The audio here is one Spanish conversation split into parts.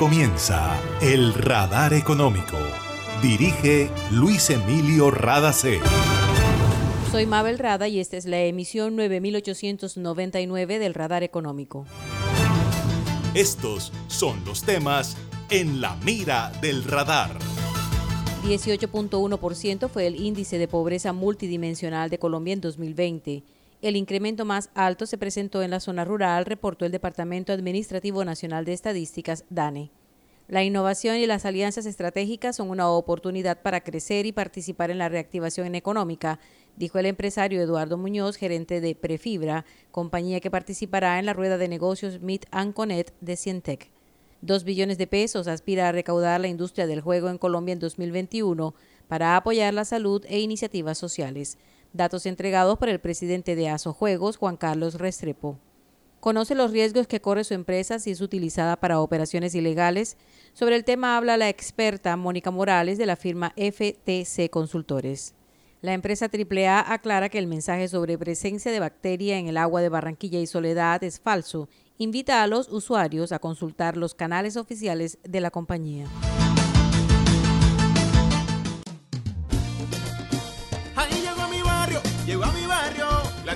comienza El Radar Económico. Dirige Luis Emilio Radacé. Soy Mabel Rada y esta es la emisión 9899 del Radar Económico. Estos son los temas en la mira del radar. 18.1% fue el índice de pobreza multidimensional de Colombia en 2020. El incremento más alto se presentó en la zona rural, reportó el Departamento Administrativo Nacional de Estadísticas, DANE. La innovación y las alianzas estratégicas son una oportunidad para crecer y participar en la reactivación económica, dijo el empresario Eduardo Muñoz, gerente de Prefibra, compañía que participará en la rueda de negocios Meet Anconet de Cientec. Dos billones de pesos aspira a recaudar la industria del juego en Colombia en 2021 para apoyar la salud e iniciativas sociales datos entregados por el presidente de ASO Juegos, Juan Carlos Restrepo. Conoce los riesgos que corre su empresa si es utilizada para operaciones ilegales. Sobre el tema habla la experta Mónica Morales de la firma FTC Consultores. La empresa AAA aclara que el mensaje sobre presencia de bacteria en el agua de Barranquilla y Soledad es falso. Invita a los usuarios a consultar los canales oficiales de la compañía.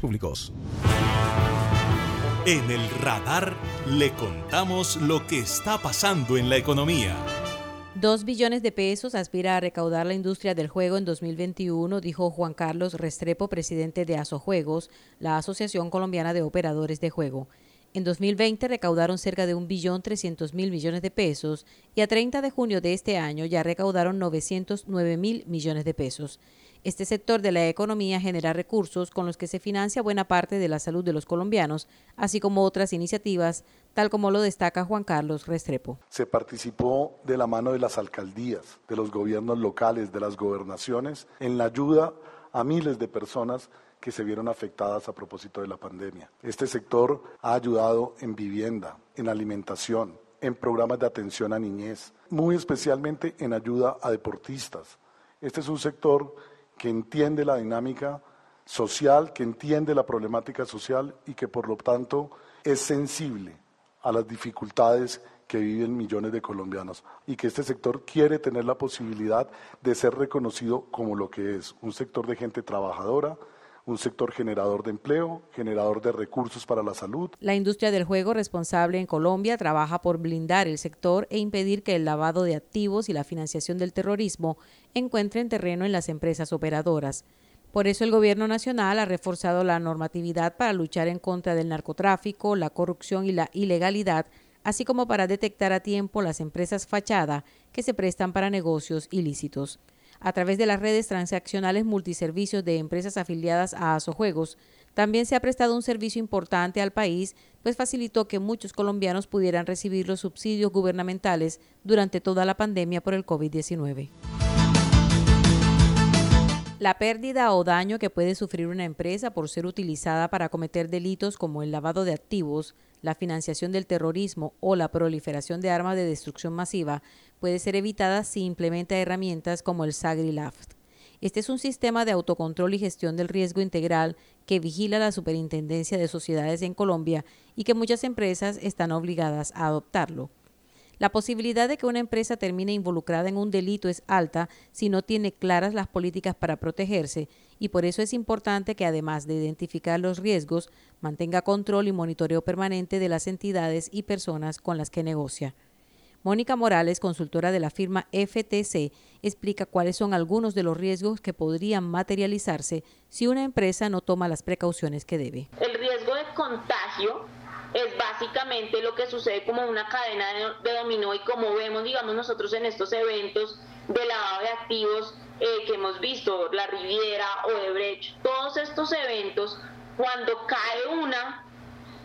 Públicos. En el radar le contamos lo que está pasando en la economía. Dos billones de pesos aspira a recaudar la industria del juego en 2021, dijo Juan Carlos Restrepo, presidente de Asojuegos, la Asociación Colombiana de Operadores de Juego. En 2020 recaudaron cerca de un billón trescientos mil millones de pesos y a 30 de junio de este año ya recaudaron 909 mil millones de pesos. Este sector de la economía genera recursos con los que se financia buena parte de la salud de los colombianos, así como otras iniciativas, tal como lo destaca Juan Carlos Restrepo. Se participó de la mano de las alcaldías, de los gobiernos locales, de las gobernaciones, en la ayuda a miles de personas que se vieron afectadas a propósito de la pandemia. Este sector ha ayudado en vivienda, en alimentación, en programas de atención a niñez, muy especialmente en ayuda a deportistas. Este es un sector que entiende la dinámica social, que entiende la problemática social y que por lo tanto es sensible a las dificultades que viven millones de colombianos y que este sector quiere tener la posibilidad de ser reconocido como lo que es, un sector de gente trabajadora, un sector generador de empleo, generador de recursos para la salud. La industria del juego responsable en Colombia trabaja por blindar el sector e impedir que el lavado de activos y la financiación del terrorismo encuentren terreno en las empresas operadoras. Por eso el Gobierno Nacional ha reforzado la normatividad para luchar en contra del narcotráfico, la corrupción y la ilegalidad, así como para detectar a tiempo las empresas fachada que se prestan para negocios ilícitos a través de las redes transaccionales multiservicios de empresas afiliadas a Asojuegos, también se ha prestado un servicio importante al país, pues facilitó que muchos colombianos pudieran recibir los subsidios gubernamentales durante toda la pandemia por el COVID-19. La pérdida o daño que puede sufrir una empresa por ser utilizada para cometer delitos como el lavado de activos, la financiación del terrorismo o la proliferación de armas de destrucción masiva puede ser evitada si implementa herramientas como el SAGRI-LAFT. Este es un sistema de autocontrol y gestión del riesgo integral que vigila la Superintendencia de Sociedades en Colombia y que muchas empresas están obligadas a adoptarlo. La posibilidad de que una empresa termine involucrada en un delito es alta si no tiene claras las políticas para protegerse y por eso es importante que además de identificar los riesgos, mantenga control y monitoreo permanente de las entidades y personas con las que negocia. Mónica Morales, consultora de la firma FTC, explica cuáles son algunos de los riesgos que podrían materializarse si una empresa no toma las precauciones que debe. El riesgo de contagio es básicamente lo que sucede como una cadena de, dominó y como vemos, digamos, nosotros en estos eventos de lavado de activos eh, que hemos visto, la Riviera, o Odebrecht, todos estos eventos, cuando cae una,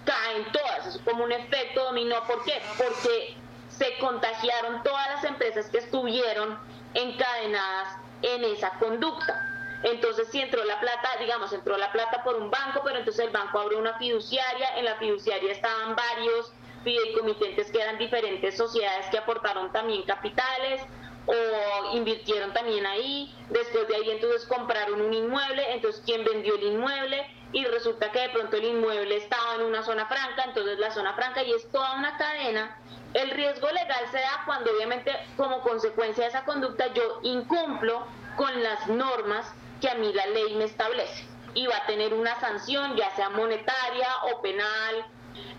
caen todas, es como un efecto dominó. ¿Por qué? Porque se contagiaron todas las empresas que estuvieron encadenadas en esa conducta. Entonces, si entró la plata, digamos, entró la plata por un banco, pero entonces el banco abrió una fiduciaria, en la fiduciaria estaban varios fideicomitentes que eran diferentes sociedades que aportaron también capitales o invirtieron también ahí, después de ahí entonces compraron un inmueble, entonces quién vendió el inmuble y resulta que de pronto el inmueble estaba en una zona franca, entonces la zona franca y es toda una cadena el riesgo legal se da cuando obviamente como consecuencia de esa conducta yo incumplo con las normas que a mí la ley me establece y va a tener una sanción ya sea monetaria o penal.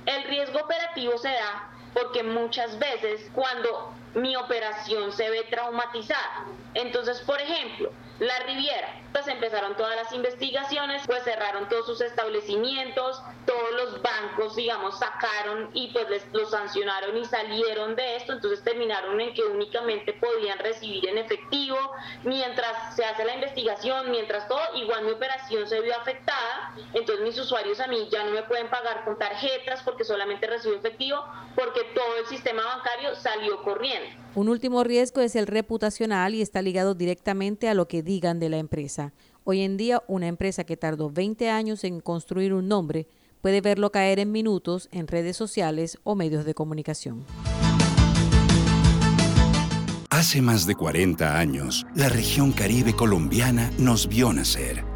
El riesgo operativo se da porque muchas veces cuando mi operación se ve traumatizada, entonces por ejemplo, la Riviera, pues empezaron todas las investigaciones, pues cerraron todos sus establecimientos, todos los bancos, digamos, sacaron y pues les los sancionaron y salieron de esto, entonces terminaron en que únicamente podían recibir en efectivo, mientras se hace la investigación, mientras todo, igual mi operación se vio afectada, entonces mis usuarios a mí ya no me pueden pagar con tarjetas porque solamente recibo efectivo, porque todo el sistema bancario salió corriendo. Un último riesgo es el reputacional y está ligado directamente a lo que digan de la Hoy en día, una empresa que tardó 20 años en construir un nombre puede verlo caer en minutos en redes sociales o medios de comunicación. Hace más de 40 años, la región caribe colombiana nos vio nacer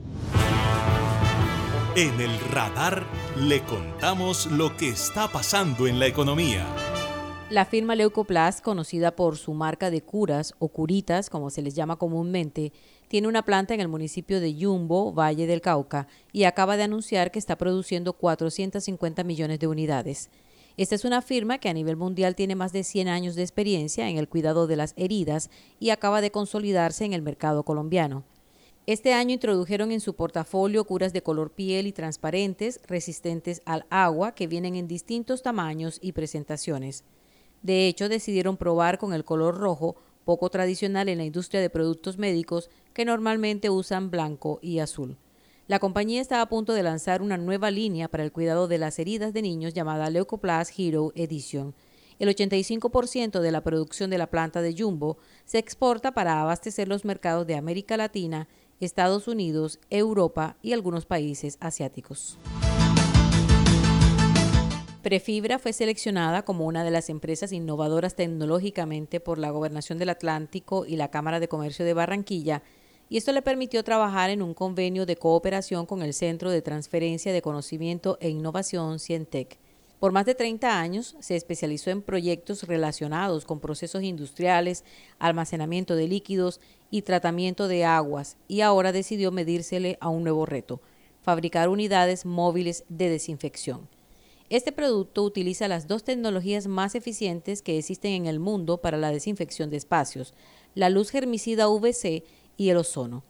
En el radar le contamos lo que está pasando en la economía. La firma Leucoplast, conocida por su marca de curas o curitas, como se les llama comúnmente, tiene una planta en el municipio de Yumbo, Valle del Cauca, y acaba de anunciar que está produciendo 450 millones de unidades. Esta es una firma que a nivel mundial tiene más de 100 años de experiencia en el cuidado de las heridas y acaba de consolidarse en el mercado colombiano. Este año introdujeron en su portafolio curas de color piel y transparentes, resistentes al agua, que vienen en distintos tamaños y presentaciones. De hecho, decidieron probar con el color rojo, poco tradicional en la industria de productos médicos, que normalmente usan blanco y azul. La compañía está a punto de lanzar una nueva línea para el cuidado de las heridas de niños llamada Leucoplast Hero Edition. El 85% de la producción de la planta de Jumbo se exporta para abastecer los mercados de América Latina Estados Unidos, Europa y algunos países asiáticos. Prefibra fue seleccionada como una de las empresas innovadoras tecnológicamente por la Gobernación del Atlántico y la Cámara de Comercio de Barranquilla, y esto le permitió trabajar en un convenio de cooperación con el Centro de Transferencia de Conocimiento e Innovación Cientec. Por más de 30 años se especializó en proyectos relacionados con procesos industriales, almacenamiento de líquidos y tratamiento de aguas y ahora decidió medírsele a un nuevo reto, fabricar unidades móviles de desinfección. Este producto utiliza las dos tecnologías más eficientes que existen en el mundo para la desinfección de espacios, la luz germicida UVC y el ozono.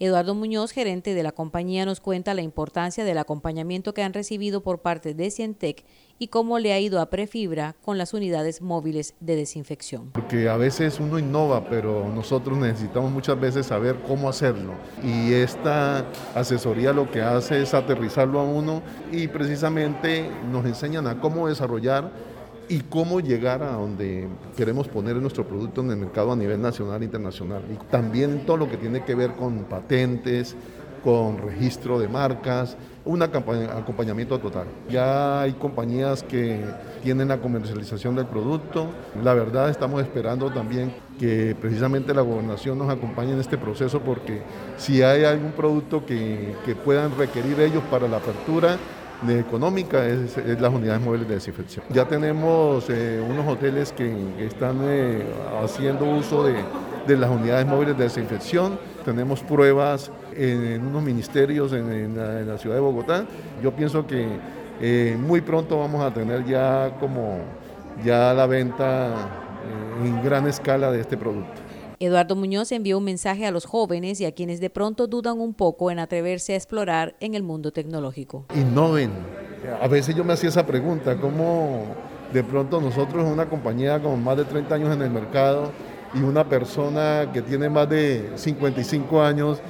Eduardo Muñoz, gerente de la compañía, nos cuenta la importancia del acompañamiento que han recibido por parte de Cientec y cómo le ha ido a Prefibra con las unidades móviles de desinfección. Porque a veces uno innova, pero nosotros necesitamos muchas veces saber cómo hacerlo. Y esta asesoría lo que hace es aterrizarlo a uno y precisamente nos enseñan a cómo desarrollar y cómo llegar a donde queremos poner nuestro producto en el mercado a nivel nacional e internacional. Y también todo lo que tiene que ver con patentes, con registro de marcas, un acompañamiento total. Ya hay compañías que tienen la comercialización del producto. La verdad estamos esperando también que precisamente la gobernación nos acompañe en este proceso porque si hay algún producto que, que puedan requerir ellos para la apertura, de económica es, las unidades móviles de desinfección. Ya tenemos eh, unos hoteles que, están eh, haciendo uso de, de, las unidades móviles de desinfección. Tenemos pruebas en, unos ministerios en, la, ciudad de Bogotá. Yo pienso que eh, muy pronto vamos a tener ya como ya la venta en gran escala de este producto. Eduardo Muñoz envió un mensaje a los jóvenes y a quienes de pronto dudan un poco en atreverse a explorar en el mundo tecnológico. Innoven. A veces yo me hacía esa pregunta, ¿cómo de pronto nosotros, una compañía con más de 30 años en el mercado y una persona que tiene más de 55 años,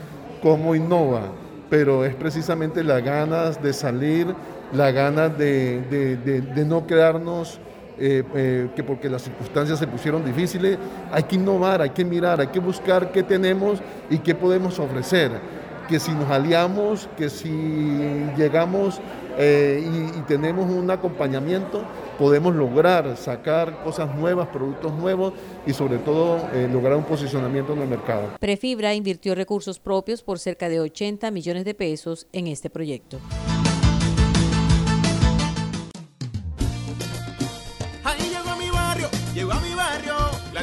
cómo innova? Pero es precisamente las ganas de salir, las ganas de, de no quedarnos eh, eh, que porque las circunstancias se pusieron difíciles, hay que innovar, hay que mirar, hay que buscar qué tenemos y qué podemos ofrecer. Que si nos aliamos, que si llegamos eh, y, tenemos un acompañamiento, podemos lograr sacar cosas nuevas, productos nuevos y sobre todo lograr un posicionamiento en el mercado. Prefibra invirtió recursos propios por cerca de 80 millones de pesos en este proyecto.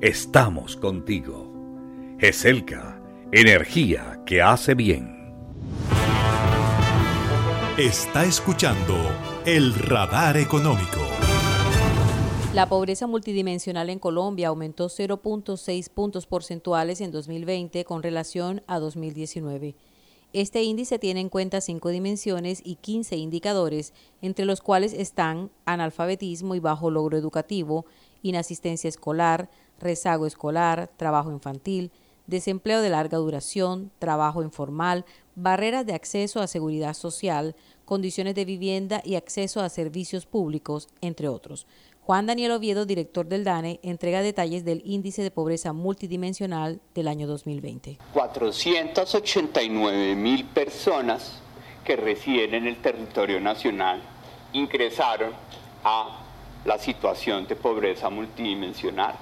Estamos contigo. GESELCA, energía que hace bien. Está escuchando el radar económico. La pobreza multidimensional en Colombia aumentó 0.6 puntos porcentuales en 2020 con relación a 2019. Este índice tiene en cuenta cinco dimensiones y 15 indicadores, entre los cuales están analfabetismo y bajo logro educativo, inasistencia escolar, rezago escolar, trabajo infantil, desempleo de larga duración, trabajo informal, barreras de acceso a seguridad social, condiciones de vivienda y acceso a servicios públicos, entre otros. Juan Daniel Oviedo, director del DANE, entrega detalles del índice de pobreza multidimensional del año 2020. 489 mil personas que residen en el territorio nacional ingresaron a la situación de pobreza multidimensional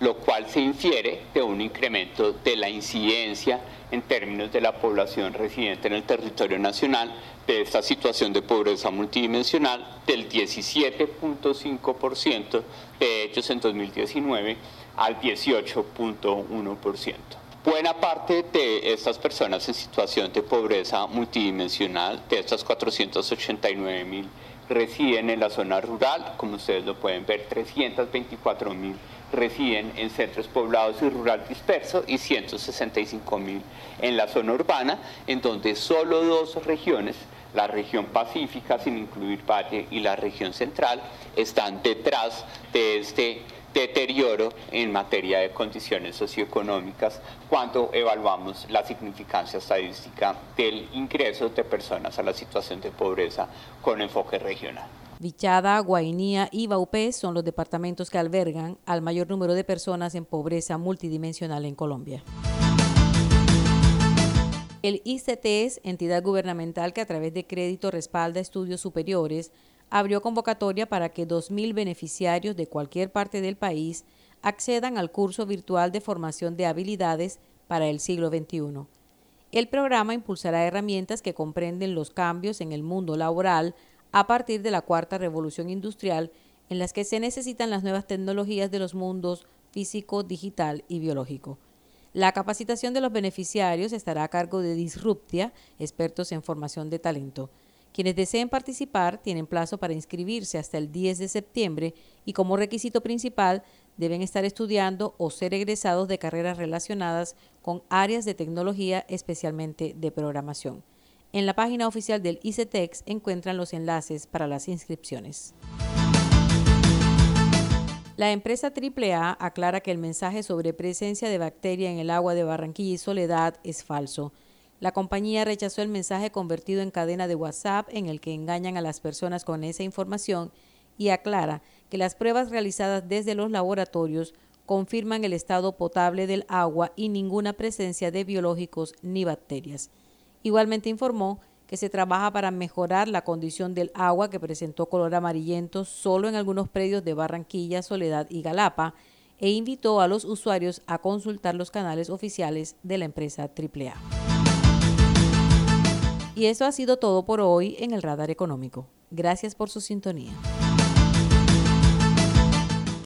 lo cual se infiere de un incremento de la incidencia en términos de la población residente en el territorio nacional de esta situación de pobreza multidimensional del 17.5% de hechos en 2019 al 18.1%. Buena parte de estas personas en situación de pobreza multidimensional, de estas 489 mil, residen en la zona rural, como ustedes lo pueden ver, 324 mil residen en centros poblados y rural dispersos y 165 mil en la zona urbana, en donde solo dos regiones la región pacífica, sin incluir Valle, y la región central, están detrás de este deterioro en materia de condiciones socioeconómicas cuando evaluamos la significancia estadística del ingreso de personas a la situación de pobreza con enfoque regional. Vichada, Guainía y Baupé son los departamentos que albergan al mayor número de personas en pobreza multidimensional en Colombia. El ICTES, entidad gubernamental que a través de crédito respalda estudios superiores, abrió convocatoria para que 2.000 beneficiarios de cualquier parte del país accedan al curso virtual de formación de habilidades para el siglo XXI. El programa impulsará herramientas que comprenden los cambios en el mundo laboral a partir de la cuarta revolución industrial en las que se necesitan las nuevas tecnologías de los mundos físico, digital y biológico. La capacitación de los beneficiarios estará a cargo de Disruptia, expertos en formación de talento. Quienes deseen participar tienen plazo para inscribirse hasta el 10 de septiembre y como requisito principal deben estar estudiando o ser egresados de carreras relacionadas con áreas de tecnología, especialmente de programación. En la página oficial del ICETEX encuentran los enlaces para las inscripciones. La empresa AAA aclara que el mensaje sobre presencia de bacteria en el agua de Barranquilla y Soledad es falso. La compañía rechazó el mensaje convertido en cadena de WhatsApp en el que engañan a las personas con esa información y aclara que las pruebas realizadas desde los laboratorios confirman el estado potable del agua y ninguna presencia de biológicos ni bacterias. Igualmente informó que se trabaja para mejorar la condición del agua que presentó color amarillento solo en algunos predios de Barranquilla, Soledad y Galapa, e invitó a los usuarios a consultar los canales oficiales de la empresa AAA. Y eso ha sido todo por hoy en el Radar Económico. Gracias por su sintonía.